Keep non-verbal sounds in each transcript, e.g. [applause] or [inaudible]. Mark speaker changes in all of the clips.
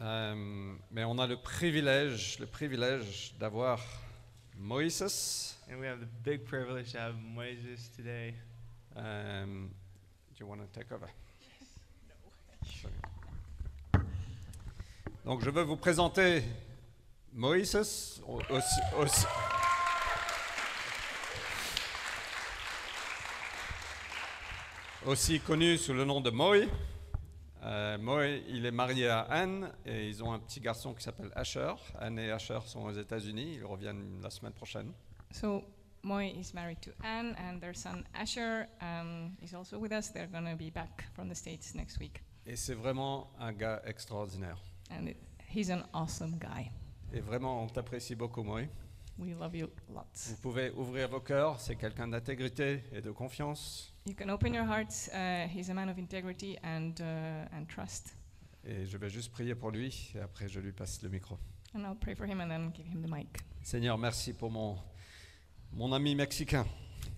Speaker 1: Euh, mais on a le privilège, le privilège d'avoir Moïse.
Speaker 2: And we have the big privilege to have Moses today.
Speaker 1: Um, do you want to take over? Sorry. Donc je veux vous présenter Moïse, au- aussi, aussi- aussi connu sous le nom de Moï. Euh, il est marié à Anne et ils ont un petit garçon qui s'appelle Asher. Anne et Asher sont aux États-Unis, ils reviennent la semaine prochaine.
Speaker 3: So Moy is married to Anne, and their son Asher um, is also with us. They're going to be back from the States next week.
Speaker 1: Et c'est vraiment un gars extraordinaire.
Speaker 3: And it, he's an awesome guy.
Speaker 1: Et vraiment, on t'apprécie beaucoup, Moï.
Speaker 3: We love you lots.
Speaker 1: Vous pouvez ouvrir vos cœurs, c'est quelqu'un d'intégrité et de confiance.
Speaker 3: You can open your hearts. Uh, he's a man of integrity and, uh, and trust.
Speaker 1: Et je vais juste prier pour lui et après je lui passe le micro.
Speaker 3: And I'll pray for him and then give him the mic.
Speaker 1: Seigneur, merci pour mon, mon ami mexicain.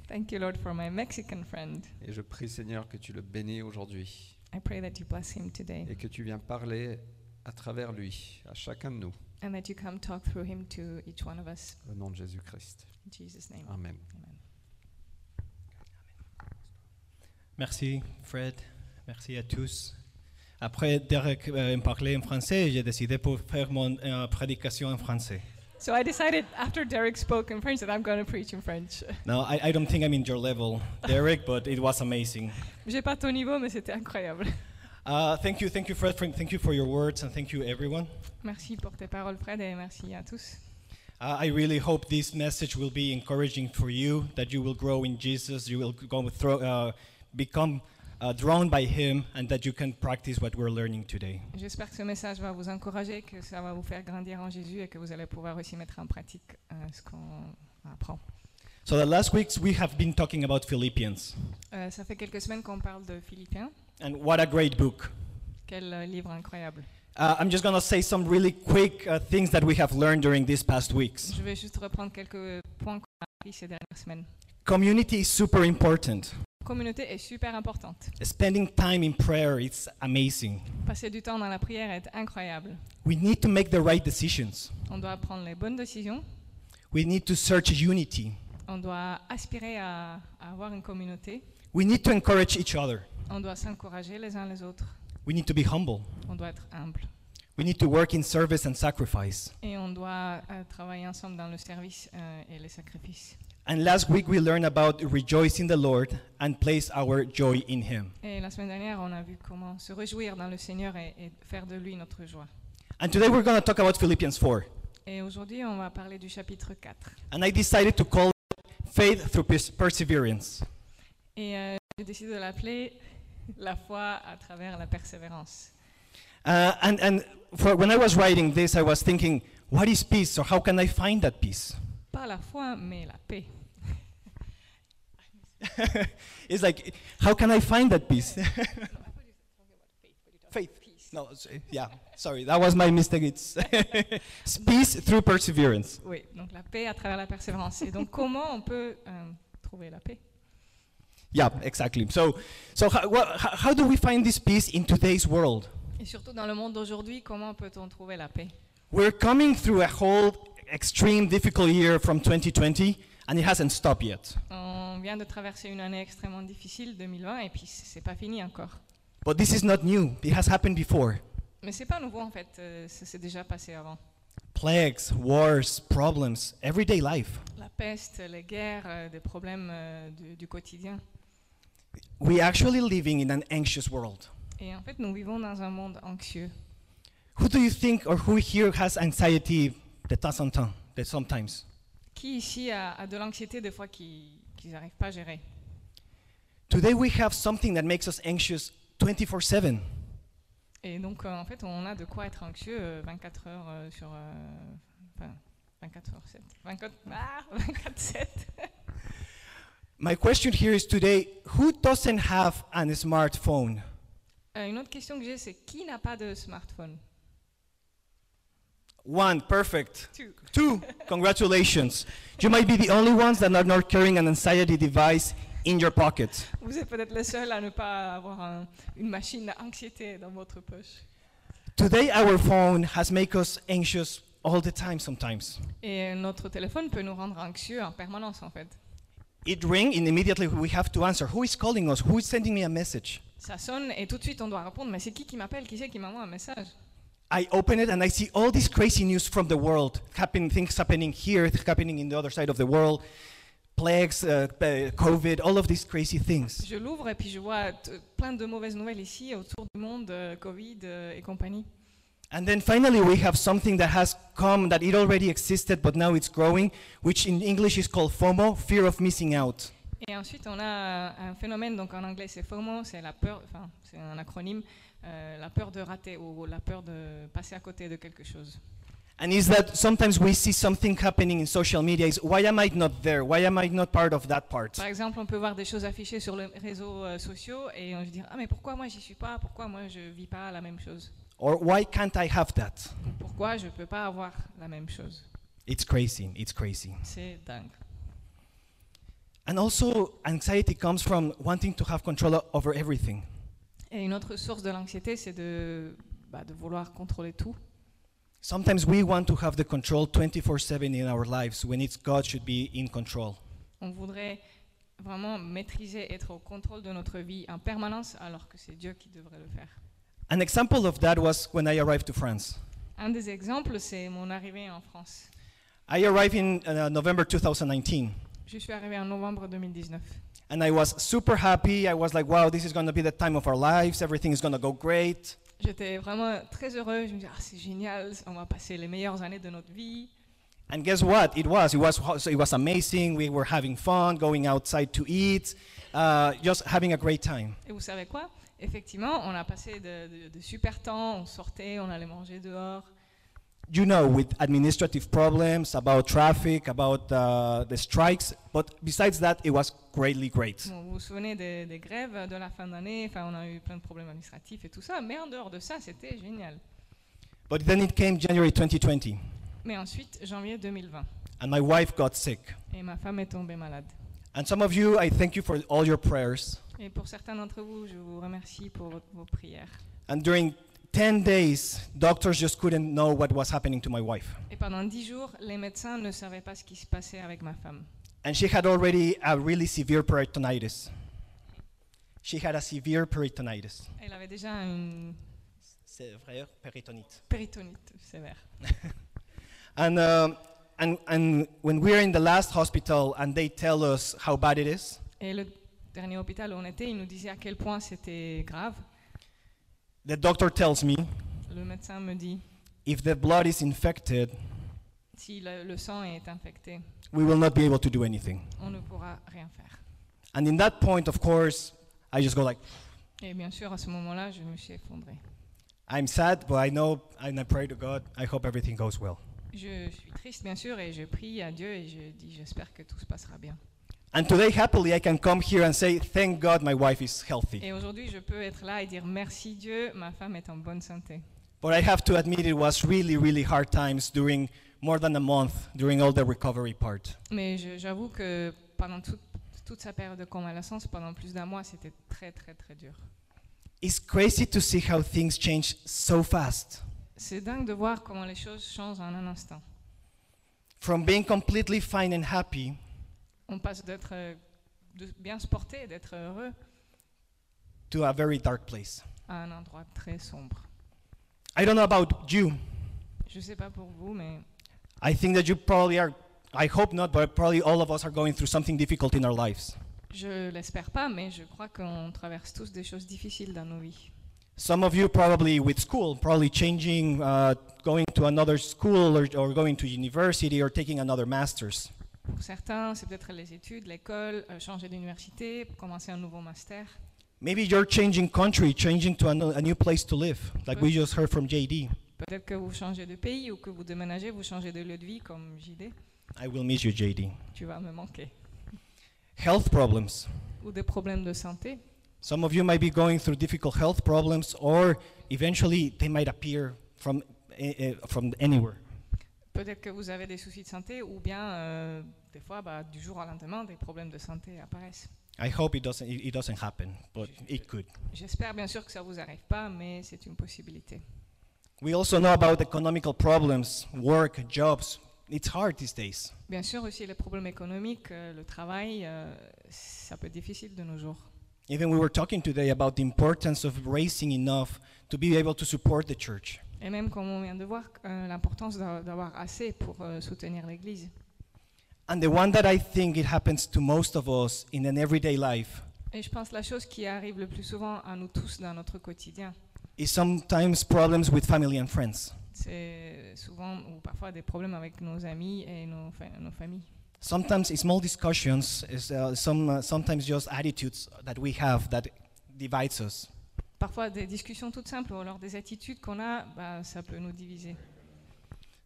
Speaker 3: Thank you, Lord, for my Mexican friend.
Speaker 1: Et je prie, Seigneur, que tu le bénis aujourd'hui
Speaker 3: I pray that you bless him today
Speaker 1: et que tu viens parler à travers lui, à chacun de nous,
Speaker 3: and that you come talk through him to each one of us.
Speaker 1: au nom de Jésus-Christ.
Speaker 3: In Jesus' name.
Speaker 1: Amen.
Speaker 3: Amen.
Speaker 4: Merci Fred, merci à tous. Après Derek euh, parlait en français, j'ai décidé pour faire mon euh, prédication en français.
Speaker 3: So I decided after Derek spoke in French that I'm going to preach in French. [laughs]
Speaker 4: No, I, I don't think I'm in your level, Derek, but it was amazing.
Speaker 3: J'ai pas ton niveau, mais c'était incroyable. [laughs]
Speaker 4: Uh, thank you, thank you Fred, thank you for your words, and thank you everyone.
Speaker 3: Merci pour tes paroles, Fred, et merci à tous.
Speaker 4: Uh, I really hope this message will be encouraging for you, that you will grow in Jesus, you will go thro- uh, become uh, drawn by Him, and that you can practice what we're learning today.
Speaker 3: J'espère que ce message va vous encourager, que ça va vous faire grandir en Jésus et que vous allez pouvoir aussi mettre en pratique euh, ce qu'on apprend.
Speaker 4: So the last weeks we have been talking about Philippians,
Speaker 3: Euh, ça fait quelques semaines qu'on parle de Philippiens.
Speaker 4: And what a great book.
Speaker 3: Quel euh, livre incroyable.
Speaker 4: Uh, I'm just going to say some really quick uh, things that we have learned during these past weeks.
Speaker 3: Je vais juste reprendre quelques points qu'on a appris ces dernières semaines.
Speaker 4: Community is super important.
Speaker 3: Communauté est super importante.
Speaker 4: Spending time in prayer is amazing.
Speaker 3: Passer du temps dans la prière est incroyable.
Speaker 4: We need to make the right decisions.
Speaker 3: On doit prendre les bonnes décisions.
Speaker 4: We need to search unity.
Speaker 3: On doit aspirer à, à avoir une communauté.
Speaker 4: We need to encourage each other.
Speaker 3: On doit s'encourager les uns les autres.
Speaker 4: We need to be humble.
Speaker 3: On doit être humble.
Speaker 4: We need to work in service and sacrifice.
Speaker 3: Et on doit euh, travailler ensemble dans le service euh, et les sacrifices.
Speaker 4: And last week we learned about rejoice in the Lord and place our joy in Him.
Speaker 3: Et la semaine dernière, on a vu comment se réjouir dans le Seigneur et, et faire de lui notre joie.
Speaker 4: And today we're going to talk about Philippians 4.
Speaker 3: Et aujourd'hui, on va parler du chapitre 4.
Speaker 4: And I decided to call it faith through pers- perseverance.
Speaker 3: Et euh, j'ai décidé de l'appeler [laughs] la foi à travers la persévérance.
Speaker 4: Uh, and and for, when I was writing this, I was thinking, what is peace, or how can I find that peace?
Speaker 3: Pas la foi, mais la paix. [laughs]
Speaker 4: it's like, how can I find that peace? [laughs] Faith. No, yeah, sorry, that was my mistake. It's it's peace through perseverance.
Speaker 3: Oui, donc la paix à travers la persévérance. Et donc, comment on peut euh, trouver la paix?
Speaker 4: Yeah, exactly. So, so how, how, how do we find this peace in today's world?
Speaker 3: Et surtout dans le monde d'aujourd'hui, comment peut-on trouver la paix?
Speaker 4: We're coming through a whole extreme, difficult year from 2020, and it hasn't stopped yet.
Speaker 3: On vient de traverser une année extrêmement difficile, 2020, et puis c'est pas fini encore.
Speaker 4: But this is not new. It has happened before.
Speaker 3: Mais c'est pas nouveau en fait, euh, ça s'est déjà passé avant.
Speaker 4: Plagues, wars, problems, everyday life.
Speaker 3: La peste, les guerres, euh, des problèmes euh, du, du quotidien.
Speaker 4: We actually living in an anxious world.
Speaker 3: Et en fait, nous vivons dans un monde anxieux.
Speaker 4: Who do you think or who here has anxiety de temps en temps, that sometimes?
Speaker 3: Qui ici a, a de l'anxiété des fois qui qu'ils n'arrivent pas à gérer?
Speaker 4: Today we have something that makes us anxious 24/7.
Speaker 3: Et donc, euh, en fait, on a de quoi être anxieux euh, 24 heures euh, sur. euh, enfin, 24 heures 7. 24, ah, [laughs] 24 7.
Speaker 4: My question here is today, who doesn't have a smartphone?
Speaker 3: Euh, une autre question que j'ai, c'est qui n'a pas de smartphone?
Speaker 4: One, perfect.
Speaker 3: Two.
Speaker 4: Two, congratulations. You might be the only ones that are not carrying an anxiety device in your pocket.
Speaker 3: Vous êtes peut-être les seuls à ne pas avoir un- une machine à anxiété dans votre poche.
Speaker 4: Today, our phone has made us anxious all the time sometimes.
Speaker 3: Et notre téléphone peut nous rendre anxieux en permanence, en fait.
Speaker 4: It rings and immediately we have to answer. Who is calling us? Who is sending me a message?
Speaker 3: Ça sonne et tout de suite on doit répondre, mais c'est qui qui m'appelle? Qui c'est qui m'envoie un message?
Speaker 4: I open it and I see all this crazy news from the world, happen, things happening here, happening in the other side of the world, plagues, uh, COVID, all of these crazy things.
Speaker 3: Je l'ouvre et puis je vois plein de mauvaises nouvelles ici, autour du monde, euh, Covid euh, et compagnie.
Speaker 4: And then finally, we have something that has come that it already existed, but now it's growing, which in English is called FOMO, fear of missing out.
Speaker 3: Et ensuite, on a un phénomène, donc en anglais c'est FOMO, c'est la peur, enfin c'est un acronyme, euh, la peur de rater ou la peur de passer à côté de quelque chose.
Speaker 4: And is that sometimes we see something happening in social media is why am I not there? Why am I not part of that part?
Speaker 3: Par exemple, on peut voir des choses affichées sur les réseaux euh, sociaux et on se dit ah mais pourquoi moi j'y suis pas? Pourquoi moi je vis pas la même chose?
Speaker 4: Or why can't I have that?
Speaker 3: Ou Pourquoi je peux pas avoir la même chose?
Speaker 4: It's crazy. It's crazy.
Speaker 3: C'est dingue.
Speaker 4: And also, anxiety comes from wanting to have control over everything.
Speaker 3: Et une autre source de l'anxiété, c'est de, bah, de vouloir contrôler tout.
Speaker 4: Sometimes we want to have the control 24 7 in our lives when it's God should be in control.
Speaker 3: On voudrait vraiment maîtriser, être au contrôle de notre vie en permanence, alors que c'est Dieu qui devrait le faire.
Speaker 4: An example of that was when I arrived to France.
Speaker 3: Un des exemples, c'est mon arrivée en France.
Speaker 4: I arrived in uh, November 2019.
Speaker 3: Je suis arrivée en novembre 2019.
Speaker 4: And I was super happy. I was like, wow, this is going to be the time of our lives. Everything is going to go great.
Speaker 3: J'étais vraiment très heureuse. Je me disais, ah, c'est génial, on va passer les meilleures années de notre vie.
Speaker 4: And guess what? It was. It was, so it was amazing. We were having fun, going outside to eat, uh, just having a great time.
Speaker 3: Et vous savez quoi? Effectivement, on a passé de, de- de super temps, on sortait, on allait manger dehors.
Speaker 4: You know, with administrative problems, about traffic, about uh, the strikes. But besides that, it was greatly great.
Speaker 3: Bon, vous vous souvenez des, des grèves de la fin d'année Enfin, on a eu plein de problèmes administratifs et tout ça. Mais en dehors de ça, c'était génial.
Speaker 4: But then it came January 2020,
Speaker 3: Mais ensuite, janvier 2020.
Speaker 4: and my wife got sick.
Speaker 3: Et ma femme est tombée malade.
Speaker 4: And some of you, I thank you for all your prayers.
Speaker 3: Et pour certains d'entre vous, je vous remercie pour votre- vos prières.
Speaker 4: And during 10 days, doctors just couldn't know what was happening to my wife.
Speaker 3: Et pendant dix jours, les médecins ne savaient pas ce qui se passait avec ma femme.
Speaker 4: And she had already a really severe peritonitis. She had a severe peritonitis.
Speaker 3: Elle avait déjà une
Speaker 4: Sévère péritonite.
Speaker 3: péritonite sévère. [laughs]
Speaker 4: And, um, and, and when we're in the last hospital and they tell us how bad it is,
Speaker 3: Et le dernier hôpital où on était, il nous disait à quel point c'était grave.
Speaker 4: the doctor tells me
Speaker 3: Le médecin me dit,
Speaker 4: if the blood is infected,
Speaker 3: si le, le sang est infecté,
Speaker 4: we will not be able to do anything.
Speaker 3: on ne pourra rien faire.
Speaker 4: And in that point, of course, I just go like,
Speaker 3: Et bien sûr, à ce moment-là, je me suis effondrée.
Speaker 4: I'm sad, but I know and I pray to God. I hope everything goes well.
Speaker 3: Je suis triste, bien sûr, et je prie à Dieu et je dis, j'espère que tout se passera bien.
Speaker 4: And today, happily, I can come here and say, thank God my wife is healthy.
Speaker 3: Et aujourd'hui, je peux être là et dire, merci Dieu, ma femme est en bonne santé.
Speaker 4: But I have to admit, it was really, really hard times during more than a month, during all the recovery part.
Speaker 3: Mais je- j'avoue que pendant toute, toute sa période de convalescence, pendant plus d'un mois, c'était très, très, très dur.
Speaker 4: It's crazy to see how things change so fast.
Speaker 3: C'est dingue de voir comment les choses changent en un instant.
Speaker 4: From being completely fine and happy
Speaker 3: On passe d'être euh, de bien se porter, d'être heureux,
Speaker 4: to a very dark place.
Speaker 3: à un endroit très sombre.
Speaker 4: I don't know about you.
Speaker 3: Je ne sais pas pour vous, mais
Speaker 4: I think that you probably are, I hope not, but probably all of us are going through something difficult in our lives.
Speaker 3: je l'espère pas, mais je crois qu'on traverse tous des choses difficiles dans nos vies.
Speaker 4: Some of you probably with school, probably changing, uh, going to another school or, or going to university or taking another master's.
Speaker 3: Pour certains, c'est peut-être les études, l'école, euh, changer d'université, commencer un nouveau master.
Speaker 4: Maybe you're changing country, changing to a, new place to live, like we just heard from JD.
Speaker 3: Peut-être que vous changez de pays ou que vous déménagez, vous changez de lieu de vie comme JD.
Speaker 4: I will miss you, JD.
Speaker 3: Tu vas me manquer.
Speaker 4: Health problems.
Speaker 3: Ou des problèmes de santé.
Speaker 4: Some of you might be going through difficult health problems, or eventually they might appear from, eh, from anywhere.
Speaker 3: Peut-être que vous avez des soucis de santé ou bien euh, des fois, bah, du jour au lendemain, des problèmes de santé apparaissent.
Speaker 4: I hope it doesn't, it doesn't happen, but it could.
Speaker 3: J'espère bien sûr que ça ne vous arrive pas, mais c'est une possibilité.
Speaker 4: We also know about economical problems, work, jobs. It's hard these days.
Speaker 3: Bien sûr, aussi les problèmes économiques, euh, le travail, euh, ça peut être difficile de nos jours.
Speaker 4: Even we were talking today about the importance of raising enough to be able to support the church.
Speaker 3: Et même comme on vient de voir, euh, l'importance d'a- d'avoir assez pour euh, soutenir l'Église.
Speaker 4: And the one that I think it happens to most of us in an everyday life
Speaker 3: Et je pense que la chose qui arrive le plus souvent à nous tous dans notre quotidien,
Speaker 4: is sometimes problems with family and friends.
Speaker 3: c'est souvent ou parfois des problèmes avec nos amis et nos, fa- nos familles.
Speaker 4: Sometimes it's small discussions, is uh, some uh, sometimes just attitudes that we have that divides us.
Speaker 3: Parfois des discussions toutes simples ou alors des attitudes qu'on a, bah, ça peut nous diviser.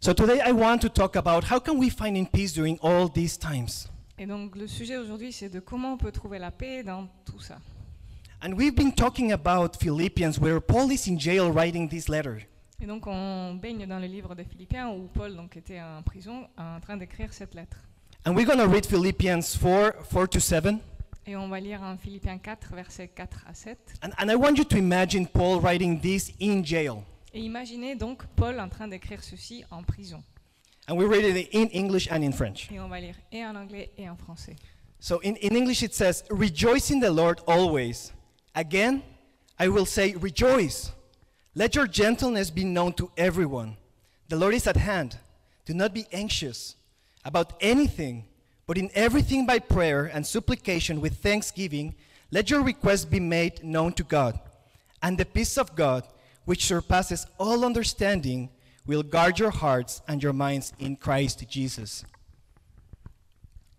Speaker 4: So today I want to talk about how can we find in peace during all these times.
Speaker 3: Et donc le sujet aujourd'hui, c'est de comment on peut trouver la paix dans tout ça.
Speaker 4: And we've been talking about Philippians where Paul is in jail writing this letter.
Speaker 3: Et donc on baigne dans le livre des Philippiens où Paul donc était en prison en train d'écrire cette lettre.
Speaker 4: And we're going to read Philippians 4 4 to 7.
Speaker 3: Et on va lire en Philippiens 4, versets 4 à 7.
Speaker 4: And, and I want you to imagine Paul writing this in jail.
Speaker 3: Et imaginez donc Paul en train d'écrire ceci en prison.
Speaker 4: And we read it in English and in French.
Speaker 3: Et on va lire et en anglais et en français.
Speaker 4: So in, in English it says, Rejoice in the Lord always. Again, I will say, Rejoice. Let your gentleness be known to everyone. The Lord is at hand. Do not be anxious about anything, but in everything by prayer and supplication with thanksgiving, let your requests be made known to God. And the peace of God, which surpasses all understanding, will guard your hearts and your minds in Christ Jesus.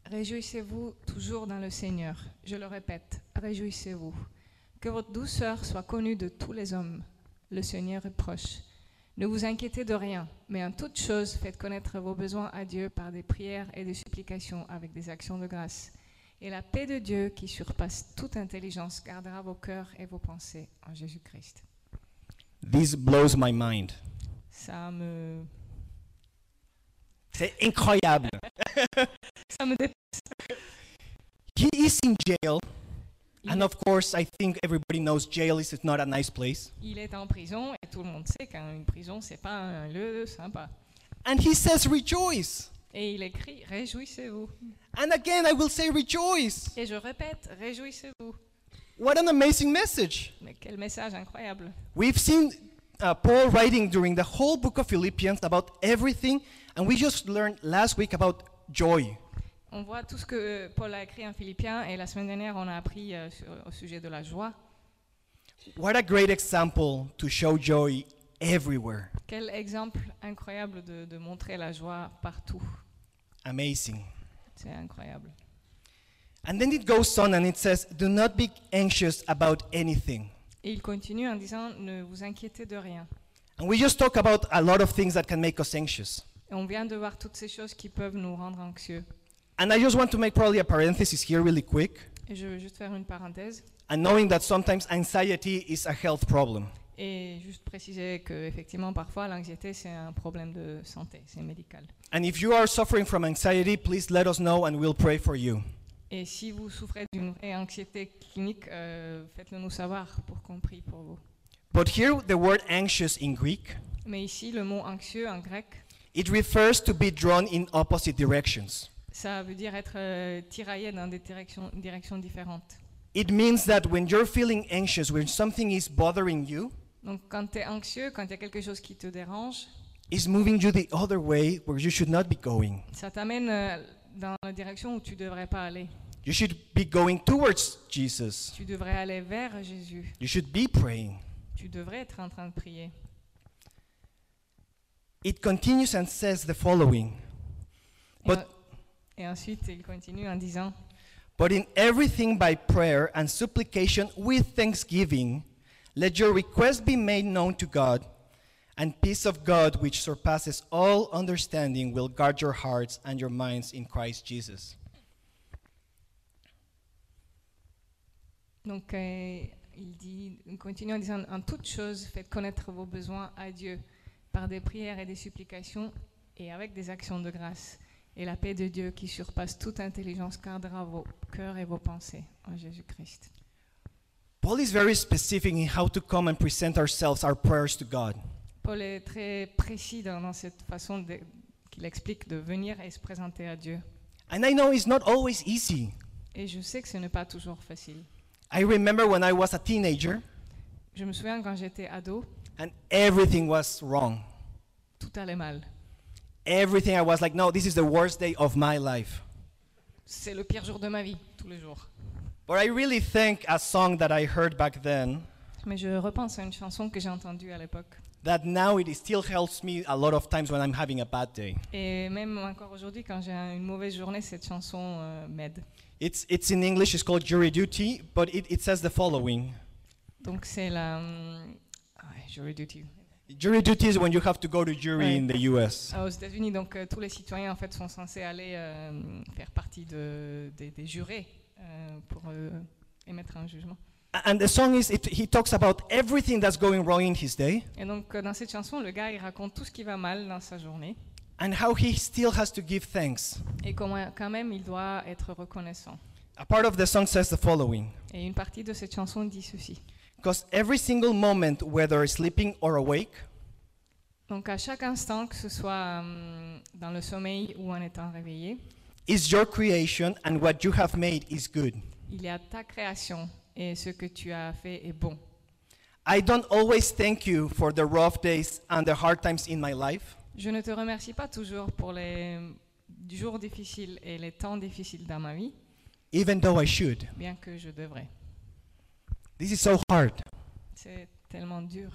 Speaker 3: Réjouissez-vous toujours dans le Seigneur. Je le répète, réjouissez-vous. Que votre douceur soit connue de tous les hommes. Le Seigneur est proche. Ne vous inquiétez de rien, mais en toute chose, faites connaître vos besoins à Dieu par des prières et des supplications avec des actions de grâce. Et la paix de Dieu, qui surpasse toute intelligence, gardera vos cœurs et vos pensées en Jésus-Christ.
Speaker 4: This blows my mind.
Speaker 3: Ça me,
Speaker 4: C'est incroyable. [laughs]
Speaker 3: ça me dé-
Speaker 4: He is in jail,
Speaker 3: il,
Speaker 4: and of course, I think everybody knows jail is not a nice place.
Speaker 3: il est en prison et tout le monde sait qu'une prison, c'est pas un lieu sympa.
Speaker 4: And he says, Rejoice.
Speaker 3: Et il écrit Réjouissez-vous.
Speaker 4: And again, I will say, Rejoice.
Speaker 3: Et je répète, réjouissez-vous.
Speaker 4: What an amazing message.
Speaker 3: Mais quel message incroyable.
Speaker 4: We've seen uh, Paul writing during the whole book of Philippians about everything, and we just learned last week about joy.
Speaker 3: On voit tout ce que Paul a écrit en Philippiens et la semaine dernière, on a appris euh, sur- au sujet de la joie.
Speaker 4: What a great example to show joy everywhere.
Speaker 3: Quel exemple incroyable de, de montrer la joie partout.
Speaker 4: Amazing.
Speaker 3: C'est incroyable.
Speaker 4: And then it goes on and it says, Do not be anxious about anything.
Speaker 3: Et il continue en disant Ne vous inquiétez de rien.
Speaker 4: And we just talk about a lot of things that can make us anxious.
Speaker 3: Et on vient de voir toutes ces choses qui peuvent nous rendre anxieux.
Speaker 4: And I just want to make probably a parenthesis here, really quick.
Speaker 3: Et je veux juste faire une parenthèse
Speaker 4: And knowing that sometimes anxiety is a health problem.
Speaker 3: et juste préciser que effectivement parfois l'anxiété c'est un problème de santé, c'est médical.
Speaker 4: And if you are suffering from anxiety, please let us know and we'll pray for you.
Speaker 3: Et si vous souffrez d'une vraie anxiété clinique, euh, faites-le nous savoir pour qu'on prie pour vous.
Speaker 4: But here, the word anxious in Greek,
Speaker 3: Mais ici, le mot anxieux en grec,
Speaker 4: it refers to be drawn in opposite directions.
Speaker 3: Ça veut dire être euh, tiraillé dans des directions, directions différentes.
Speaker 4: It means that when you're feeling anxious, when something is bothering you,
Speaker 3: Donc quand tu es anxieux, quand il y a quelque chose qui te dérange,
Speaker 4: it's moving you the other way where you should not be going.
Speaker 3: ça t'amène euh, dans la direction où tu ne devrais pas aller.
Speaker 4: You should be going towards Jesus.
Speaker 3: Tu devrais aller vers Jésus.
Speaker 4: You should be praying.
Speaker 3: Tu devrais être en train de prier.
Speaker 4: It continues and says the following
Speaker 3: Et,
Speaker 4: But-
Speaker 3: et ensuite, il continue en disant
Speaker 4: But in everything by prayer and supplication with thanksgiving, let your requests be made known to God, and peace of God, which surpasses all understanding, will guard your hearts and your minds in Christ Jesus.
Speaker 3: Donc, euh, il, dit, il continue en disant En toute chose, faites connaître vos besoins à Dieu par des prières et des supplications et avec des actions de grâce. Et la paix de Dieu qui surpasse toute intelligence gardera vos cœurs et vos pensées en Jésus-Christ.
Speaker 4: Paul is very specific in how to come and present ourselves, our prayers to God.
Speaker 3: Paul est très précis dans, dans cette façon qu'il explique de venir et se présenter à Dieu.
Speaker 4: And I know it's not always easy.
Speaker 3: Et je sais que ce n'est pas toujours facile.
Speaker 4: I remember when I was a teenager
Speaker 3: Je me souviens quand j'étais ado,
Speaker 4: and everything was wrong.
Speaker 3: tout allait mal.
Speaker 4: Everything I was like, no, this is the worst day of my life.
Speaker 3: C'est le pire jour de ma vie, tous les jours.
Speaker 4: But I really think a song that I heard back then
Speaker 3: Mais je repense à une chanson que j'ai entendue à l'époque.
Speaker 4: that now it still helps me a lot of times when I'm having a bad day.
Speaker 3: Et même encore aujourd'hui, quand j'ai un- une mauvaise journée, cette chanson euh, m'aide.
Speaker 4: It's, it's in English, it's called Jury Duty, but it, it says the following
Speaker 3: Donc c'est la... hum, ah Jury Duty.
Speaker 4: Jury duty is when you have to go to jury
Speaker 3: Ouais.
Speaker 4: in the US.
Speaker 3: Ah, aux États-Unis, donc euh, tous les citoyens en fait sont censés aller euh, faire partie de, des, des jurés euh, pour euh, émettre un jugement.
Speaker 4: And the song is, it, he talks about everything that's going wrong in his day
Speaker 3: Et donc euh, dans cette chanson, le gars il raconte tout ce qui va mal dans sa journée
Speaker 4: and how he still has to give thanks.
Speaker 3: et comment quand même il doit être reconnaissant.
Speaker 4: A part of the song says the following
Speaker 3: Et une partie de cette chanson dit ceci.
Speaker 4: Because every single moment, whether sleeping or awake,
Speaker 3: Donc à chaque instant, que ce soit hum, dans le sommeil ou en étant réveillé,
Speaker 4: is your creation and what you have made is good.
Speaker 3: il y a ta création et ce que tu as fait est bon.
Speaker 4: I don't always thank you for the rough days and the hard times in my life,
Speaker 3: Je ne te remercie pas toujours pour les jours difficiles et les temps difficiles dans ma vie,
Speaker 4: even though I should.
Speaker 3: bien que je devrais.
Speaker 4: This is so hard.
Speaker 3: C'est tellement dur.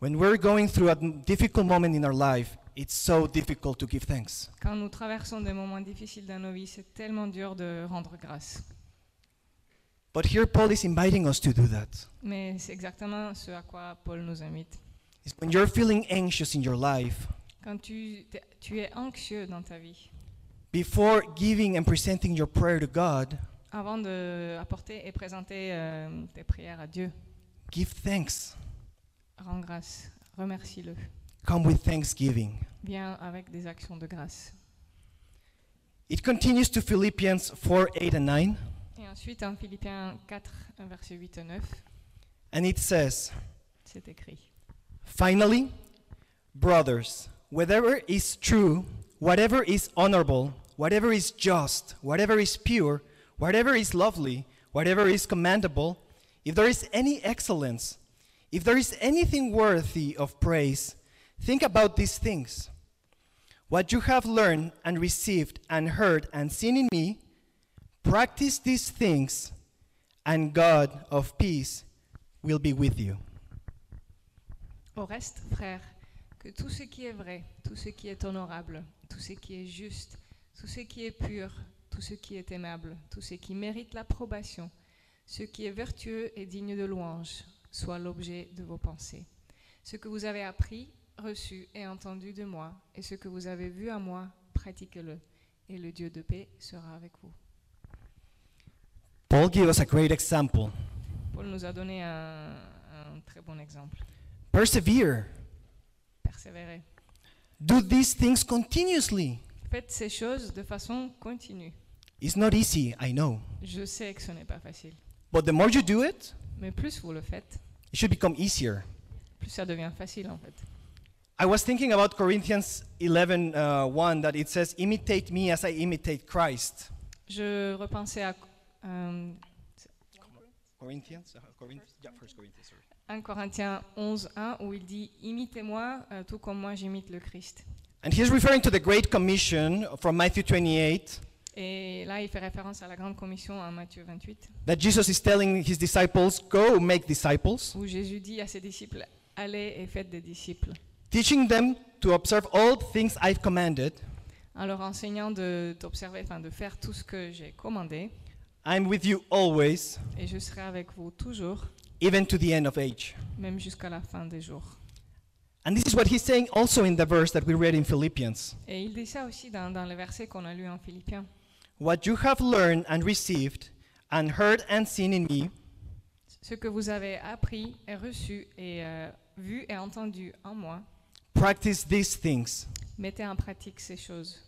Speaker 4: When we're going through a difficult moment in our life, it's so difficult to give thanks.
Speaker 3: Quand nous traversons des moments difficiles dans nos vies, c'est tellement dur de rendre grâce.
Speaker 4: But here, Paul is inviting us to do that.
Speaker 3: Mais c'est exactement ce à quoi Paul nous invite.
Speaker 4: It's when you're feeling anxious in your life,
Speaker 3: Quand tu, tu es anxieux dans ta vie,
Speaker 4: before giving and presenting your prayer to God,
Speaker 3: avant d'apporter et présenter euh, tes prières à Dieu,
Speaker 4: give thanks.
Speaker 3: rends grâce, remercie-le.
Speaker 4: Come with thanksgiving.
Speaker 3: Viens avec des actions de grâce.
Speaker 4: It continues to Philippians 4 8 and 9,
Speaker 3: Et ensuite, en Philippiens 4, versets 8 et 9,
Speaker 4: and it says,
Speaker 3: c'est écrit.
Speaker 4: Finally, brothers, whatever is true, whatever is honorable, whatever is just, whatever is pure, whatever is lovely, whatever is commendable, if there is any excellence, if there is anything worthy of praise, think about these things. What you have learned and received and heard and seen in me, practice these things, and God of peace will be with you.
Speaker 3: Au reste, frères, que tout ce qui est vrai, tout ce qui est honorable, tout ce qui est juste, tout ce qui est pur, tout ce qui est aimable, tout ce qui mérite l'approbation, ce qui est vertueux et digne de louange, soit l'objet de vos pensées. Ce que vous avez appris, reçu et entendu de moi, et ce que vous avez vu à moi, pratiquez-le, et le Dieu de paix sera avec vous.
Speaker 4: Paul gave us a great example.
Speaker 3: Paul nous a donné un, un très bon exemple.
Speaker 4: Persevere.
Speaker 3: Persévérez.
Speaker 4: Do these things continuously.
Speaker 3: Faites ces choses de façon continue.
Speaker 4: It's not easy, I know.
Speaker 3: Je sais que ce n'est pas facile.
Speaker 4: But the more you do it,
Speaker 3: Mais plus vous le faites,
Speaker 4: it should become easier.
Speaker 3: plus ça devient facile en fait.
Speaker 4: I was thinking about Corinthians 11 uh, 1 that it says, Imitate me as I imitate Christ.
Speaker 3: Je repensais à euh,
Speaker 4: Corinthians? Uh, Corinthians? Yeah, first Corinthians, sorry.
Speaker 3: 1 Corinthiens 11, 1 où il dit Imitez-moi euh, tout comme moi j'imite le Christ.
Speaker 4: And he's referring to the Great Commission from Matthew 28
Speaker 3: Et là, il fait référence à la grande commission en Matthieu 28,
Speaker 4: that Jesus is telling his disciples, Go make disciples,
Speaker 3: où Jésus dit à ses disciples Allez et faites des disciples,
Speaker 4: teaching them to observe all things I've commanded.
Speaker 3: en leur enseignant de d'observer, enfin de faire tout ce que j'ai commandé,
Speaker 4: I'm with you always,
Speaker 3: et je serai avec vous toujours,
Speaker 4: even to the end of age.
Speaker 3: même jusqu'à la fin des jours.
Speaker 4: And this is what he's saying also in the verse that we read in Philippians.
Speaker 3: Et il dit ça aussi dans, dans le verset qu'on a lu en Philippiens.
Speaker 4: What you have learned and received and heard and seen in me,
Speaker 3: Ce que vous avez appris et reçu et euh, vu et entendu en moi,
Speaker 4: practice these things.
Speaker 3: mettez en pratique ces choses.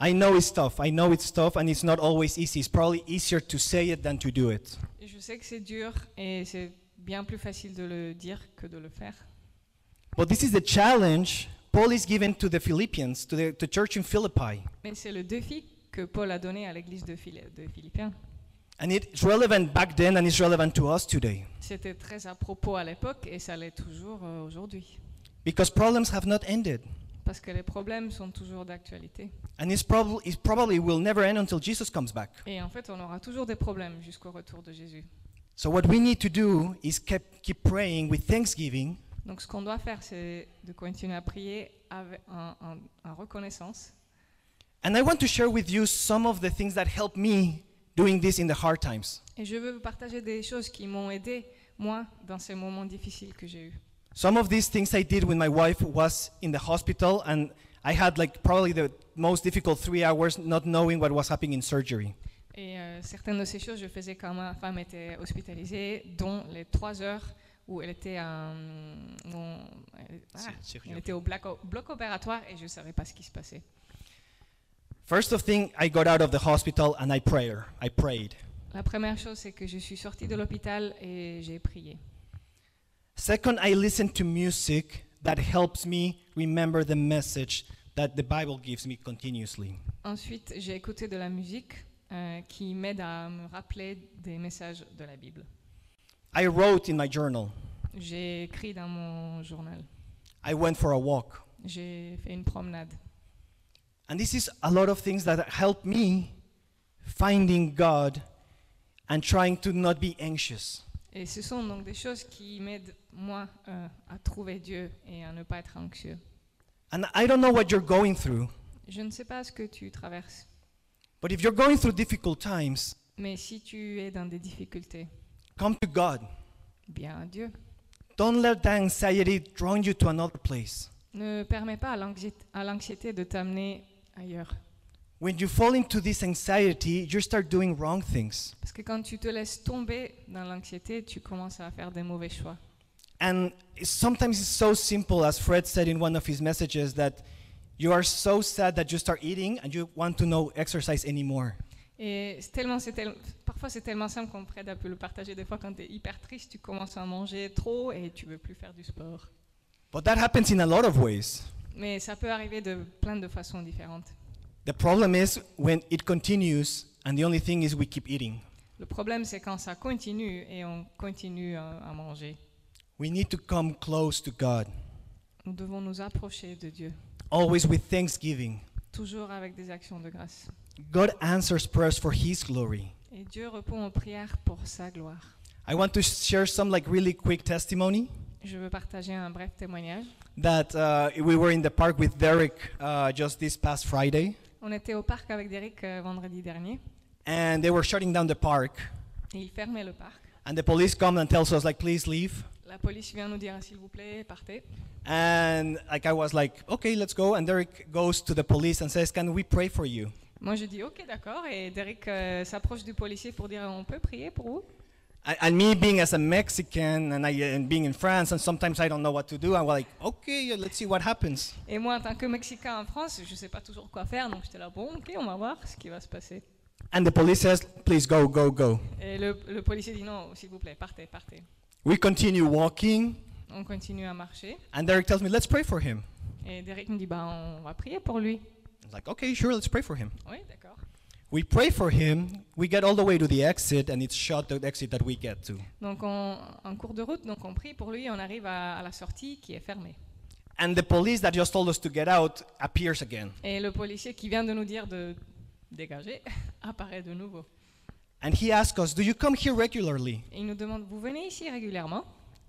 Speaker 4: I know it's tough. I know it's tough and it's not always easy. It's probably easier to say it than to do it.
Speaker 3: Je sais que c'est dur et c'est bien plus facile de le dire que de le faire.
Speaker 4: But this is the challenge Paul is given to the Philippians, to the to church in Philippi.
Speaker 3: Mais c'est le défi que Paul a donné à l'église de, de Philippiens.
Speaker 4: And it's relevant back then and it's relevant to us today.
Speaker 3: C'était très à propos à l'époque et ça l'est toujours euh, aujourd'hui.
Speaker 4: Because problems have not ended.
Speaker 3: Parce que les problèmes sont toujours d'actualité.
Speaker 4: And it's probably, it probably will never end until Jesus comes back.
Speaker 3: Et en fait, on aura toujours des problèmes jusqu'au retour de Jésus.
Speaker 4: So what we need to do is keep, keep praying with thanksgiving
Speaker 3: Donc ce qu'on doit faire, c'est de continuer à prier avec en, en- en reconnaissance.
Speaker 4: And I want to share with you some of the things that helped me doing this in the hard times.
Speaker 3: Et je veux vous partager des choses qui m'ont aidé, moi, dans ces moments difficiles que j'ai eus.
Speaker 4: Some of these things I did when my wife was in the hospital, and I had like probably the most difficult three hours not knowing what was happening in surgery.
Speaker 3: Et euh, certaines de ces choses, je faisais quand ma femme était hospitalisée, dont les trois heures où elle était, en- où elle, ah, elle était au bloc, bloc opératoire et je ne savais pas ce qui se passait.
Speaker 4: First of thing, I got out of the hospital and I prayed. I prayed.
Speaker 3: La première chose, c'est que je suis sortie de l'hôpital et j'ai prié.
Speaker 4: Second, I listened to music that helps me remember the message that the Bible gives me continuously.
Speaker 3: Ensuite, j'ai écouté de la musique euh, qui m'aide à me rappeler des messages de la Bible.
Speaker 4: I wrote in my journal.
Speaker 3: J'ai écrit dans mon journal.
Speaker 4: I went for a walk.
Speaker 3: J'ai fait une promenade.
Speaker 4: And this is a lot of things that help me finding God and trying to not be anxious.
Speaker 3: Et ce sont donc des choses qui m'aident, moi, euh, à trouver Dieu et à ne pas être anxieux.
Speaker 4: And I don't know what you're going through,
Speaker 3: Je ne sais pas ce que tu traverses,
Speaker 4: but if you're going through difficult times,
Speaker 3: mais si tu es dans des difficultés,
Speaker 4: come to God.
Speaker 3: bien à Dieu.
Speaker 4: Don't let that anxiety drown you to another place.
Speaker 3: Ne permets pas à l'anxiété de t'amener ailleurs.
Speaker 4: When you fall into this anxiety, you start doing wrong things.
Speaker 3: Parce que quand tu te laisses tomber dans l'anxiété, tu commences à faire des mauvais choix.
Speaker 4: And sometimes it's so simple, as Fred said in one of his messages, that you are so sad that you start eating and you want to no exercise anymore.
Speaker 3: Et tellement, tel- parfois c'est tellement simple qu'on Fred a pu le partager des fois quand tu es hyper triste, tu commences à manger trop et tu veux plus faire du sport.
Speaker 4: But that happens in a lot of ways.
Speaker 3: Mais ça peut arriver de plein de façons différentes.
Speaker 4: The problem is when it continues and the only thing is we keep eating.
Speaker 3: Le problème c'est quand ça continue et on continue à, à manger.
Speaker 4: We need to come close to God,
Speaker 3: Nous devons nous approcher de Dieu,
Speaker 4: always with thanksgiving.
Speaker 3: toujours avec des actions de grâce.
Speaker 4: God answers prayers for His glory.
Speaker 3: Et Dieu répond aux prières pour sa gloire.
Speaker 4: I want to share some like really quick testimony
Speaker 3: Je veux partager un bref témoignage.
Speaker 4: that uh, we were in the park with Derek uh, just this past Friday,
Speaker 3: On était au parc avec Derek euh, vendredi dernier
Speaker 4: and they were shutting down the park,
Speaker 3: et il fermait le parc.
Speaker 4: and the police come and tells us like, please leave.
Speaker 3: La police vient nous dire s'il vous plaît, partez.
Speaker 4: And like I was like, okay, let's go. And Derek goes to the police and says, can we pray for you?
Speaker 3: Moi je dis ok d'accord et Derek euh, s'approche du policier pour dire on peut prier pour vous?
Speaker 4: And, me being as a Mexican and, I, and being in France, and sometimes I don't know what to do. I'm like, okay, let's see what happens.
Speaker 3: Et moi en tant que Mexicain en France, je sais pas toujours quoi faire donc j'étais là bon ok on va voir ce qui va se passer.
Speaker 4: And the police says, please go, go, go.
Speaker 3: Et le, le policier dit non s'il vous plaît partez partez.
Speaker 4: We continue walking,
Speaker 3: On continue à marcher
Speaker 4: and Derek tells me, let's pray for him.
Speaker 3: et Derek me dit bah on va prier pour lui.
Speaker 4: I was like, okay, sure, let's pray for him.
Speaker 3: Oui d'accord.
Speaker 4: We pray for him. We get all the way to the exit, and it's shut the exit that we get to.
Speaker 3: Donc on, en cours de route donc on prie pour lui on arrive à, à la sortie qui est fermée.
Speaker 4: And the police that just told us to get out appears again.
Speaker 3: Et le policier qui vient de nous dire de dégager [laughs] apparaît de nouveau.
Speaker 4: And he asked us, Do you come here regularly?
Speaker 3: Et il nous demande vous venez ici régulièrement?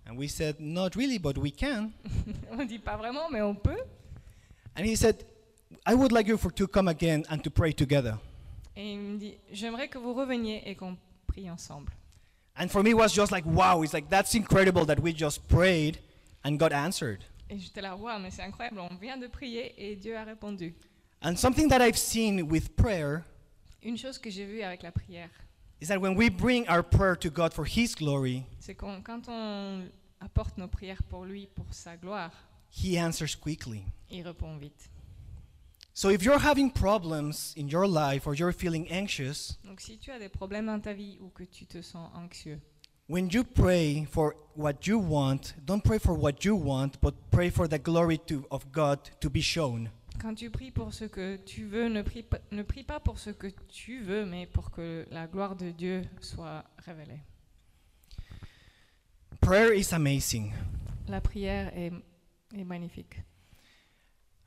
Speaker 4: And we said, Not really, but we can. [laughs]
Speaker 3: On dit pas vraiment mais on peut.
Speaker 4: And he said, I would like you for to come again and to pray together.
Speaker 3: Et il me dit, j'aimerais que vous reveniez et qu'on prie ensemble.
Speaker 4: And for me, it was just like, wow, it's like, that's incredible that we just prayed and God answered.
Speaker 3: Et j'étais là, waouh, mais c'est incroyable, on vient de prier et Dieu a répondu.
Speaker 4: And something that I've seen with prayer
Speaker 3: Une chose que j'ai vue avec la prière,
Speaker 4: is that when we bring our prayer to God for His glory,
Speaker 3: c'est qu'on, quand on apporte nos prières pour lui, pour sa gloire,
Speaker 4: He answers quickly.
Speaker 3: il répond vite.
Speaker 4: So if you're having problems in your life or you're feeling anxious,
Speaker 3: Donc si tu as des problèmes dans ta vie ou que tu te sens anxieux,
Speaker 4: when you pray for what you want, don't pray for what you want, but pray for the glory to, of God to be shown.
Speaker 3: Quand tu pries pour ce que tu veux, ne prie, pas, ne prie pas pour ce que tu veux, mais pour que la gloire de Dieu soit révélée.
Speaker 4: Prayer is amazing.
Speaker 3: La prière est, est magnifique.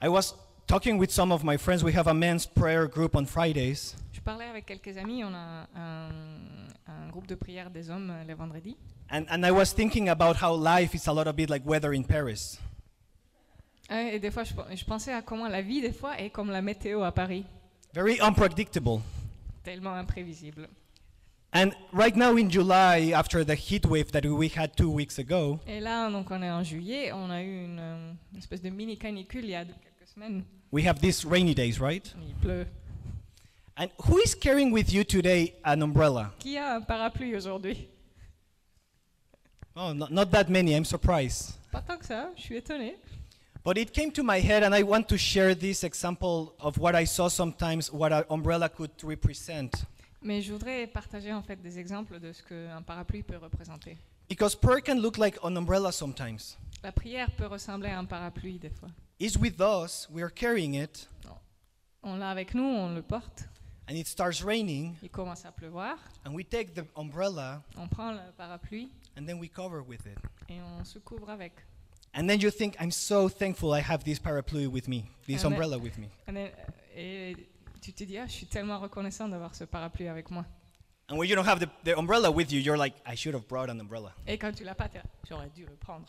Speaker 4: I was talking with some of my friends. We have a men's prayer group on Fridays.
Speaker 3: Je parlais avec quelques amis, on a un, un groupe de prière des hommes euh, les vendredis.
Speaker 4: And, and I was thinking about how life is a lot of bit like weather in Paris.
Speaker 3: Et des fois, je, je pensais à comment la vie, des fois, est comme la météo à Paris,
Speaker 4: Very unpredictable.
Speaker 3: tellement imprévisible.
Speaker 4: And right now in July, after the heat wave that we had two weeks ago,
Speaker 3: Et là, donc, on est en juillet, on a eu une, euh, une espèce de mini canicule il y a quelques semaines.
Speaker 4: We have these rainy days, right?
Speaker 3: Il pleut.
Speaker 4: And who is carrying with you today an umbrella?
Speaker 3: Qui a un parapluie aujourd'hui?
Speaker 4: Oh, not, not that many. I'm surprised.
Speaker 3: Pas tant que ça, je suis étonnée.
Speaker 4: But it came to my head, and I want to share this example of what I saw sometimes, what an umbrella could represent.
Speaker 3: Mais je voudrais partager en fait des exemples de ce qu'un parapluie peut représenter.
Speaker 4: Because prayer can look like an umbrella sometimes.
Speaker 3: La prière peut ressembler à un parapluie des fois.
Speaker 4: It's with us, we are carrying it,
Speaker 3: On l'a avec nous, on le porte,
Speaker 4: and it starts raining,
Speaker 3: il commence à pleuvoir,
Speaker 4: and we take the umbrella,
Speaker 3: on prend le parapluie
Speaker 4: and then we cover with it.
Speaker 3: et on se couvre avec.
Speaker 4: And then you think, I'm so thankful I have this parapluie with me, this
Speaker 3: Amen.
Speaker 4: umbrella with me.
Speaker 3: And then, euh, Et tu te dis, ah, je suis tellement reconnaissant d'avoir ce parapluie avec moi.
Speaker 4: And when you don't have the, the umbrella with you, you're like, I should have brought an umbrella.
Speaker 3: Et quand tu l'as pas, j'aurais dû le prendre.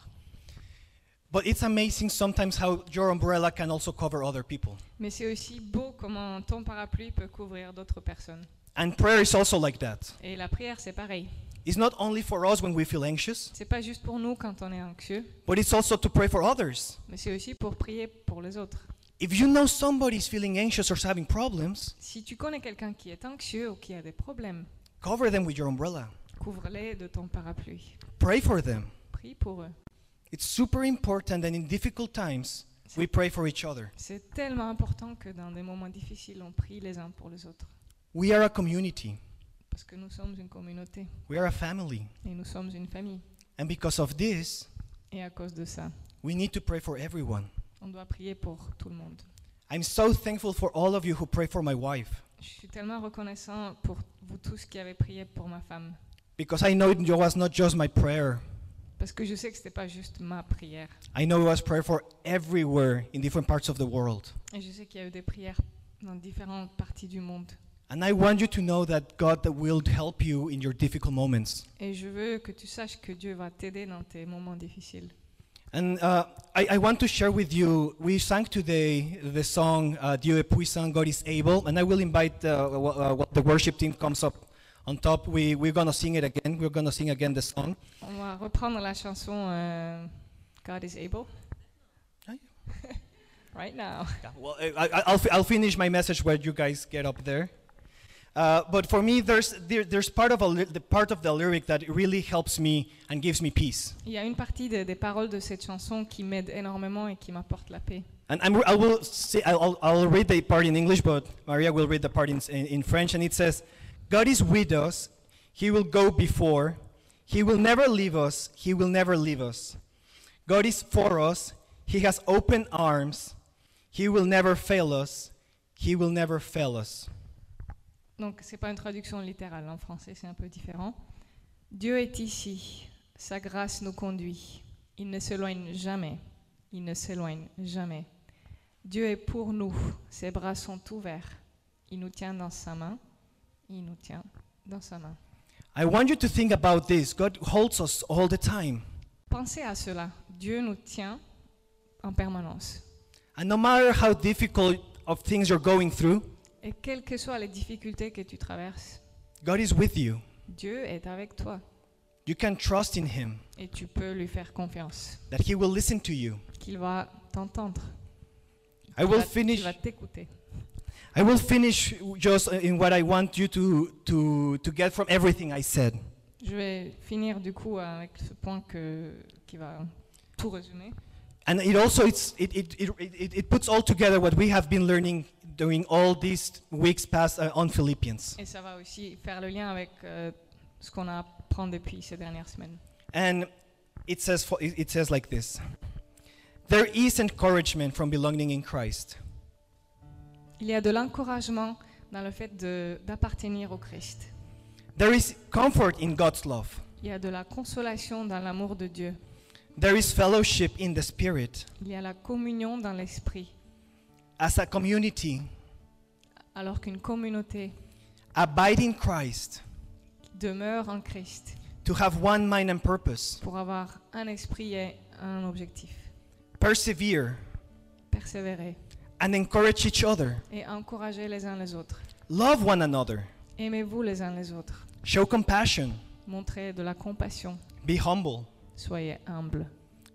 Speaker 4: But it's amazing sometimes how your umbrella can also cover other people.
Speaker 3: Mais c'est aussi beau comment ton parapluie peut couvrir d'autres personnes.
Speaker 4: And prayer is also like that.
Speaker 3: Et la prière, c'est pareil.
Speaker 4: It's not only for us when we feel anxious,
Speaker 3: C'est pas juste pour nous quand on est anxieux,
Speaker 4: but it's also to pray for others.
Speaker 3: mais c'est aussi pour prier pour les autres.
Speaker 4: If you know somebody's feeling anxious or is having problems,
Speaker 3: Si tu connais quelqu'un qui est anxieux ou qui a des problèmes,
Speaker 4: cover them with your umbrella.
Speaker 3: couvre-les de ton parapluie.
Speaker 4: Pray for them.
Speaker 3: Prie pour eux.
Speaker 4: It's super important that in difficult times, we pray for each other.
Speaker 3: C'est tellement important que dans des moments difficiles, on prie les uns pour les autres.
Speaker 4: We are a community,
Speaker 3: Parce que nous sommes une communauté
Speaker 4: we are a family.
Speaker 3: et nous sommes une famille.
Speaker 4: And because of this,
Speaker 3: Et à cause de ça,
Speaker 4: we need to pray for everyone.
Speaker 3: on doit prier pour tout le monde.
Speaker 4: I'm so thankful for all of you who pray for my wife
Speaker 3: Je suis tellement reconnaissant pour vous tous qui avez prié pour ma femme.
Speaker 4: because I know it was not just my prayer.
Speaker 3: Parce que je sais que ce n'était pas juste ma prière.
Speaker 4: I know it was prayer for everywhere in different parts of the world.
Speaker 3: Et je sais qu'il y a eu des prières dans différentes parties du monde.
Speaker 4: And I want you to know that God will help you in your difficult moments.
Speaker 3: Et je veux que tu saches que Dieu va t'aider dans tes moments difficiles.
Speaker 4: And uh, I, I want to share with you, we sang today the song uh, Dieu est puissant, God is able, and I will invite uh, uh, what the worship team comes up on top. We, we're going to sing it again. We're going to sing again the song.
Speaker 3: On va reprendre la chanson euh, God is able. [laughs] Right now.
Speaker 4: Well, I, I'll, I'll finish my message where you guys get up there. Uh, but for me, there's, there, there's part, of a, the part of the lyric that really helps me and gives me peace.
Speaker 3: Il y a une partie de- des paroles de cette chanson qui m'aide énormément et qui m'apporte la paix.
Speaker 4: And I'm, I will say, I'll, I'll read the part in English, but Maria will read the part in, in French. And it says, God is with us. He will go before. He will never leave us. He will never leave us. God is for us. He has open arms. He will never fail us. He will never fail us.
Speaker 3: Donc, c'est pas une traduction littérale. En français, c'est un peu différent. Dieu est ici. Sa grâce nous conduit. Il ne s'éloigne jamais. Il ne s'éloigne jamais. Dieu est pour nous. Ses bras sont ouverts. Il nous tient dans sa main. Il nous tient dans sa main.
Speaker 4: I want you to think about this. God holds us all the time.
Speaker 3: Pensez à cela. Dieu nous tient en permanence.
Speaker 4: And no matter how difficult of things you're going through,
Speaker 3: Et quelles que soient les difficultés que tu traverses,
Speaker 4: God is with you.
Speaker 3: Dieu est avec toi.
Speaker 4: You can trust in Him,
Speaker 3: Et tu peux lui faire confiance.
Speaker 4: that He will listen to you.
Speaker 3: Qu'il va t'entendre.
Speaker 4: I will
Speaker 3: va-
Speaker 4: finish.
Speaker 3: qu'il va t'écouter.
Speaker 4: I will finish just in what I want you to, to, to get from everything I said.
Speaker 3: Je vais finir du coup avec ce point que, qui va tout résumer.
Speaker 4: And it also it's, it, it, it, it, puts all together what we have been learning during all these weeks past uh, on Philippians.
Speaker 3: Et ça va aussi faire le lien avec euh, ce qu'on apprend depuis ces dernières semaines.
Speaker 4: And it says, fo- it it says like this There is encouragement from belonging in Christ.
Speaker 3: Il y a de l'encouragement dans le fait d'appartenir au Christ.
Speaker 4: There is comfort in God's love.
Speaker 3: Il y a de la consolation dans l'amour de Dieu.
Speaker 4: There is fellowship in the Spirit.
Speaker 3: Il y a la communion dans l'esprit.
Speaker 4: As a community,
Speaker 3: Alors qu'une communauté
Speaker 4: abide in Christ
Speaker 3: demeure en Christ
Speaker 4: to have one mind and purpose,
Speaker 3: pour avoir un esprit et un objectif.
Speaker 4: persevere,
Speaker 3: Persévérer
Speaker 4: and encourage each other.
Speaker 3: et encourager les uns les autres.
Speaker 4: Love one another.
Speaker 3: Aimez-vous les uns les autres.
Speaker 4: Show compassion.
Speaker 3: Montrez de la compassion.
Speaker 4: Be humble
Speaker 3: Soyez humbles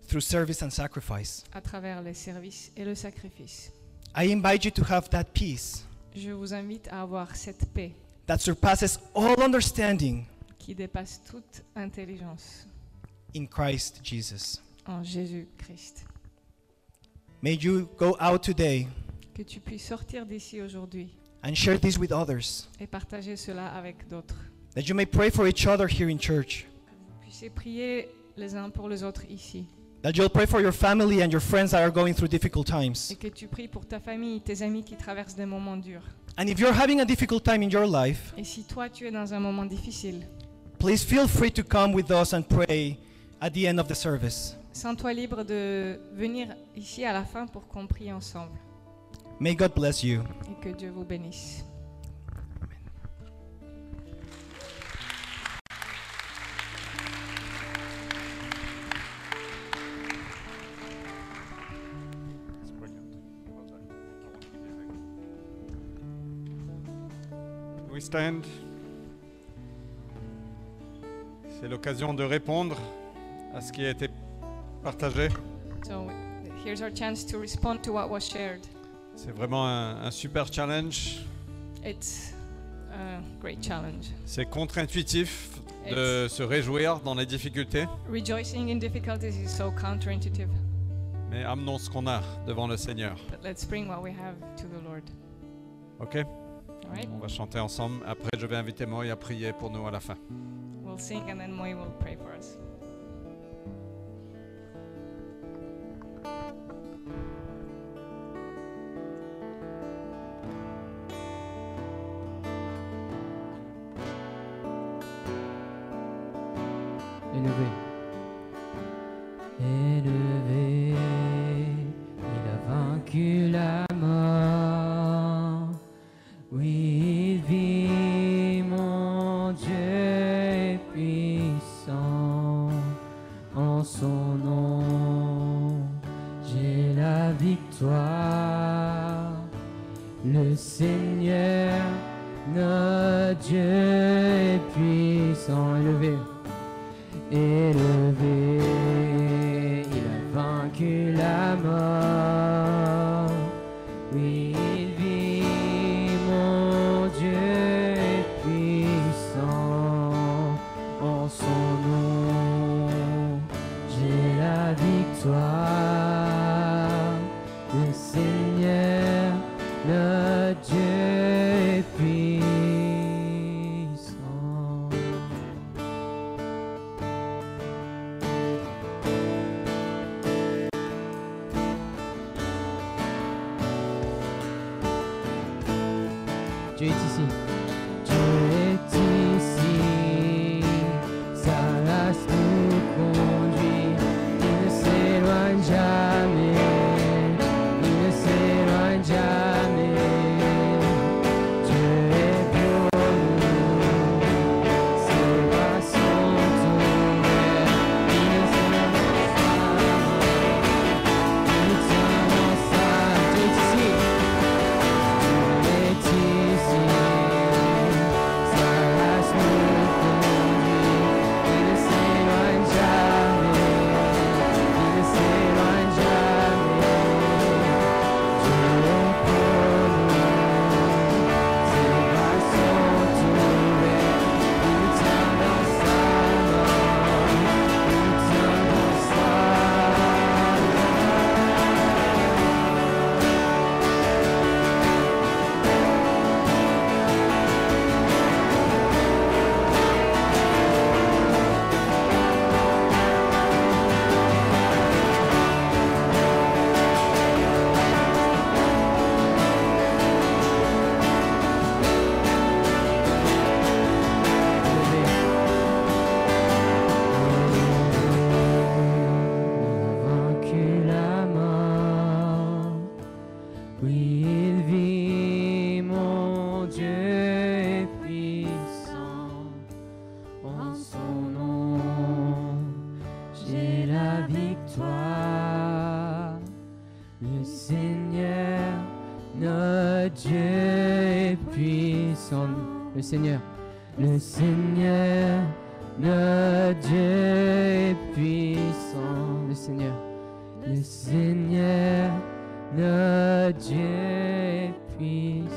Speaker 4: through service and sacrifice.
Speaker 3: à travers les services et le sacrifice.
Speaker 4: I invite you to have that peace
Speaker 3: Je vous invite à avoir cette paix
Speaker 4: that surpasses all understanding
Speaker 3: qui dépasse toute intelligence
Speaker 4: in Christ Jesus.
Speaker 3: en Jésus-Christ.
Speaker 4: May you go out today
Speaker 3: Que tu puisses sortir d'ici aujourd'hui
Speaker 4: and share this with others.
Speaker 3: et partager cela avec d'autres.
Speaker 4: That you may pray for each other here in church.
Speaker 3: Vous puissiez prier les uns pour les autres ici.
Speaker 4: That you'll pray for your family and your friends that are going through difficult times.
Speaker 3: Et que tu pries pour ta famille, tes amis qui traversent des moments durs.
Speaker 4: And if you're having a difficult time in your life,
Speaker 3: Et si toi tu es dans un moment difficile,
Speaker 4: please feel free to come with us and pray at the end of the service.
Speaker 3: Sens-toi libre de venir ici à la fin pour qu'on prie ensemble.
Speaker 4: May God bless you.
Speaker 3: Et que Dieu vous bénisse.
Speaker 1: We stand? C'est l'occasion de répondre à ce qui a été partagé.
Speaker 3: So here's our chance to respond to what was shared.
Speaker 1: C'est vraiment un, un super challenge.
Speaker 3: It's a great challenge.
Speaker 1: C'est contre-intuitif de se réjouir dans les difficultés,
Speaker 3: Rejoicing in difficulties is so counterintuitive,
Speaker 1: mais amenons ce qu'on a devant le Seigneur.
Speaker 3: but let's bring what we have to the Lord.
Speaker 1: Ok?
Speaker 3: Right?
Speaker 1: On va chanter ensemble. Après, je vais inviter Moï à prier pour nous à la fin.
Speaker 3: We'll sing and then Moy will pray for us.
Speaker 5: Seigneur, notre Dieu Seigneur, le Seigneur, notre Dieu est puissant. Le Seigneur, le Seigneur, notre Dieu est puissant.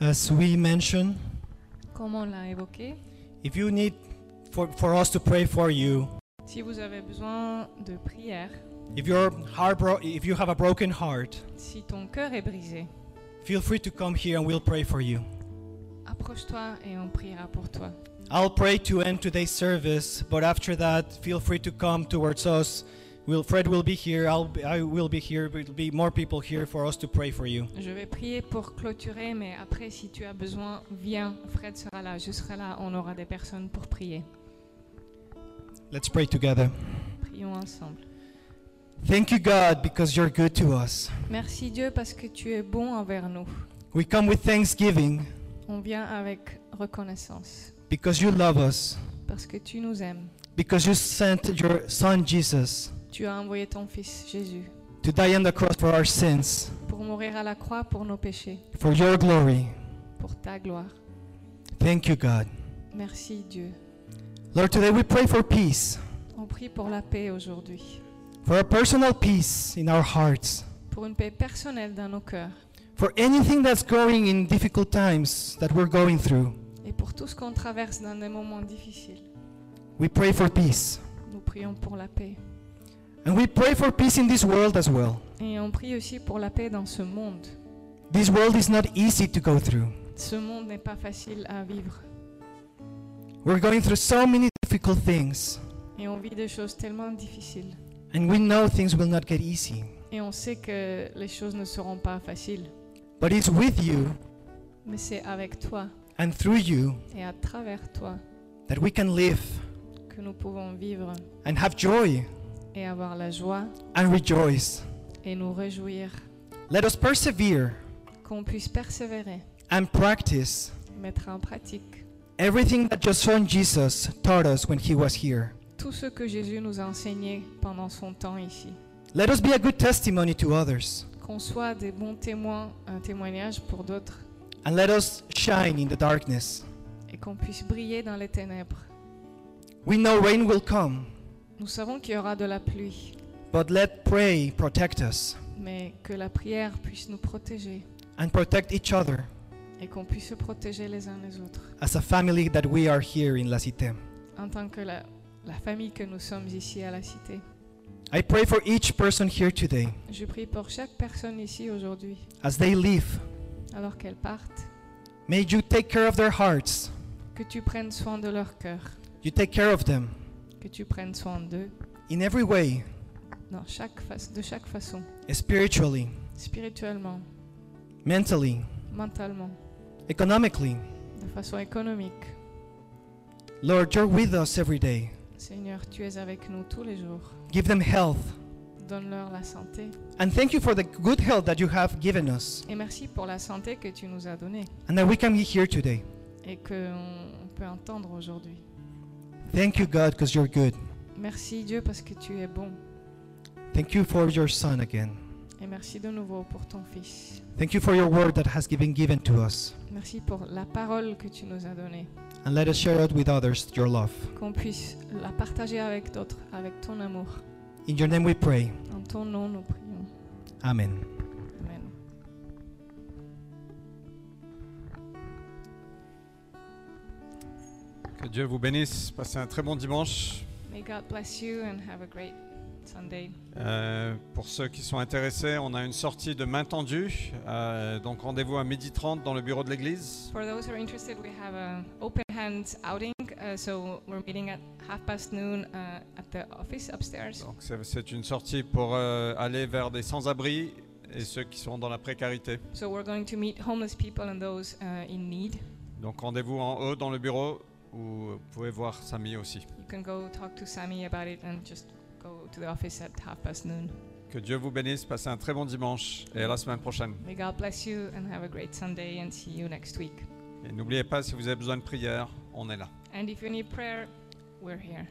Speaker 4: As we mentioned,
Speaker 3: Comme on l'a évoqué,
Speaker 4: if you need for, for us to pray for you,
Speaker 3: si vous avez besoin de prière,
Speaker 4: if your heart bro- if you have a broken heart,
Speaker 3: si ton cœur est brisé,
Speaker 4: feel free to come here and we'll pray for you.
Speaker 3: approche-toi et on priera pour toi.
Speaker 4: I'll pray to end today's service, but after that, feel free to come towards us. Will Fred will be here. I'll be, I will be here. There will be more people here for us to pray for you.
Speaker 3: Je vais prier pour clôturer, mais après, si tu as besoin, viens. Fred sera là, je serai là, on aura des personnes pour prier.
Speaker 4: Let's pray together.
Speaker 3: Prions ensemble.
Speaker 4: Thank you, God, because you're good to us.
Speaker 3: Merci Dieu parce que tu es bon envers nous.
Speaker 4: We come with thanksgiving
Speaker 3: On vient avec reconnaissance
Speaker 4: because you love us,
Speaker 3: parce que tu nous aimes.
Speaker 4: because you sent your Son Jesus
Speaker 3: Tu as envoyé ton Fils Jésus
Speaker 4: to die on the cross for our sins,
Speaker 3: pour mourir à la croix pour nos péchés,
Speaker 4: for your glory.
Speaker 3: pour ta gloire.
Speaker 4: Thank you, God.
Speaker 3: Merci Dieu.
Speaker 4: Lord, today we pray for peace,
Speaker 3: On prie pour la paix aujourd'hui,
Speaker 4: for a personal peace in our hearts,
Speaker 3: pour une paix personnelle dans nos cœurs
Speaker 4: for anything that's going in difficult times that we're going through.
Speaker 3: et pour tout ce qu'on traverse dans des moments difficiles.
Speaker 4: We pray for peace.
Speaker 3: Nous prions pour la paix.
Speaker 4: And we pray for peace in this world as well.
Speaker 3: Et on prie aussi pour la paix dans ce monde.
Speaker 4: This world is not easy to go through.
Speaker 3: Ce monde n'est pas facile à vivre.
Speaker 4: We're going through so many difficult things,
Speaker 3: Et on vit des choses tellement difficiles.
Speaker 4: and we know things will not get easy.
Speaker 3: Et on sait que les choses ne seront pas faciles.
Speaker 4: But it's with you
Speaker 3: Mais c'est avec toi
Speaker 4: and through you
Speaker 3: et à travers toi
Speaker 4: that we can live
Speaker 3: que nous pouvons vivre
Speaker 4: and have joy
Speaker 3: et avoir la joie
Speaker 4: and rejoice.
Speaker 3: et nous réjouir.
Speaker 4: Let us persevere
Speaker 3: Qu'on puisse persévérer,
Speaker 4: and practice
Speaker 3: mettre en pratique
Speaker 4: everything that your son Jesus taught us when he was here.
Speaker 3: tout ce que Jésus nous a enseigné pendant son temps ici.
Speaker 4: Let us be a good testimony to others,
Speaker 3: Qu'on soit des bons témoins, un témoignage pour d'autres
Speaker 4: and let us shine in the darkness.
Speaker 3: et qu'on puisse briller dans les ténèbres.
Speaker 4: We know rain will come,
Speaker 3: Nous savons qu'il y aura de la pluie,
Speaker 4: but let pray protect us
Speaker 3: mais que la prière puisse nous protéger
Speaker 4: and protect each other
Speaker 3: et qu'on puisse se protéger les uns les autres.
Speaker 4: as a family that we are here in La Cité.
Speaker 3: En tant que la, la famille que nous sommes ici à la Cité.
Speaker 4: I pray for each person here today.
Speaker 3: Je prie pour chaque personne ici aujourd'hui,
Speaker 4: as they leave.
Speaker 3: alors qu'elles partent,
Speaker 4: May you take care of their hearts.
Speaker 3: que tu prennes soin de leur cœur,
Speaker 4: You take care of them.
Speaker 3: Que tu prennes soin d'eux.
Speaker 4: In every way,
Speaker 3: dans chaque de chaque façon,
Speaker 4: spiritually,
Speaker 3: spirituellement,
Speaker 4: mentally,
Speaker 3: mentalement,
Speaker 4: economically.
Speaker 3: de façon économique.
Speaker 4: Lord, you're with us every day.
Speaker 3: Seigneur, tu es avec nous tous les jours.
Speaker 4: Give them health.
Speaker 3: Donne-leur la santé.
Speaker 4: And thank you for the good health that you have given us
Speaker 3: Et merci pour la santé que tu nous as donnée
Speaker 4: and that we can be here today.
Speaker 3: et qu'on on peut entendre aujourd'hui.
Speaker 4: Thank you, God, because you're good.
Speaker 3: Merci Dieu parce que tu es bon.
Speaker 4: Thank you for your Son again.
Speaker 3: Et merci de nouveau pour ton Fils.
Speaker 4: Thank you for your word that has been given to us.
Speaker 3: Merci pour la parole que tu nous as donnée.
Speaker 4: And let us share it with others, your love.
Speaker 3: Qu'on puisse la partager avec d'autres, avec ton amour.
Speaker 4: In your name we pray.
Speaker 3: En ton nom, nous prions.
Speaker 4: Amen.
Speaker 3: Amen.
Speaker 1: Que Dieu vous bénisse. Passez un très bon dimanche.
Speaker 3: May God bless you and have a great Sunday.
Speaker 1: Euh, pour ceux qui sont intéressés, on a une sortie de main tendue. Euh, donc rendez-vous à midi 30 dans le bureau de l'église.
Speaker 3: For those who are interested, we have an open hands outing. Uh, so we're meeting at half past noon uh, at the office upstairs.
Speaker 1: Donc c'est une sortie pour euh, aller vers des sans-abri et ceux qui sont dans la précarité.
Speaker 3: So we're going to meet homeless people and those uh, in need.
Speaker 1: Donc rendez-vous en haut dans le bureau où vous pouvez voir Samy aussi.
Speaker 3: You can go talk to about it and just to the office at half past noon.
Speaker 1: Que Dieu vous bénisse, passez un très bon dimanche et à la semaine prochaine.
Speaker 3: May God bless you and have a great Sunday and see you next week.
Speaker 1: Et n'oubliez pas, si vous avez besoin de prière, on est là.
Speaker 3: And if you need prayer, we're here.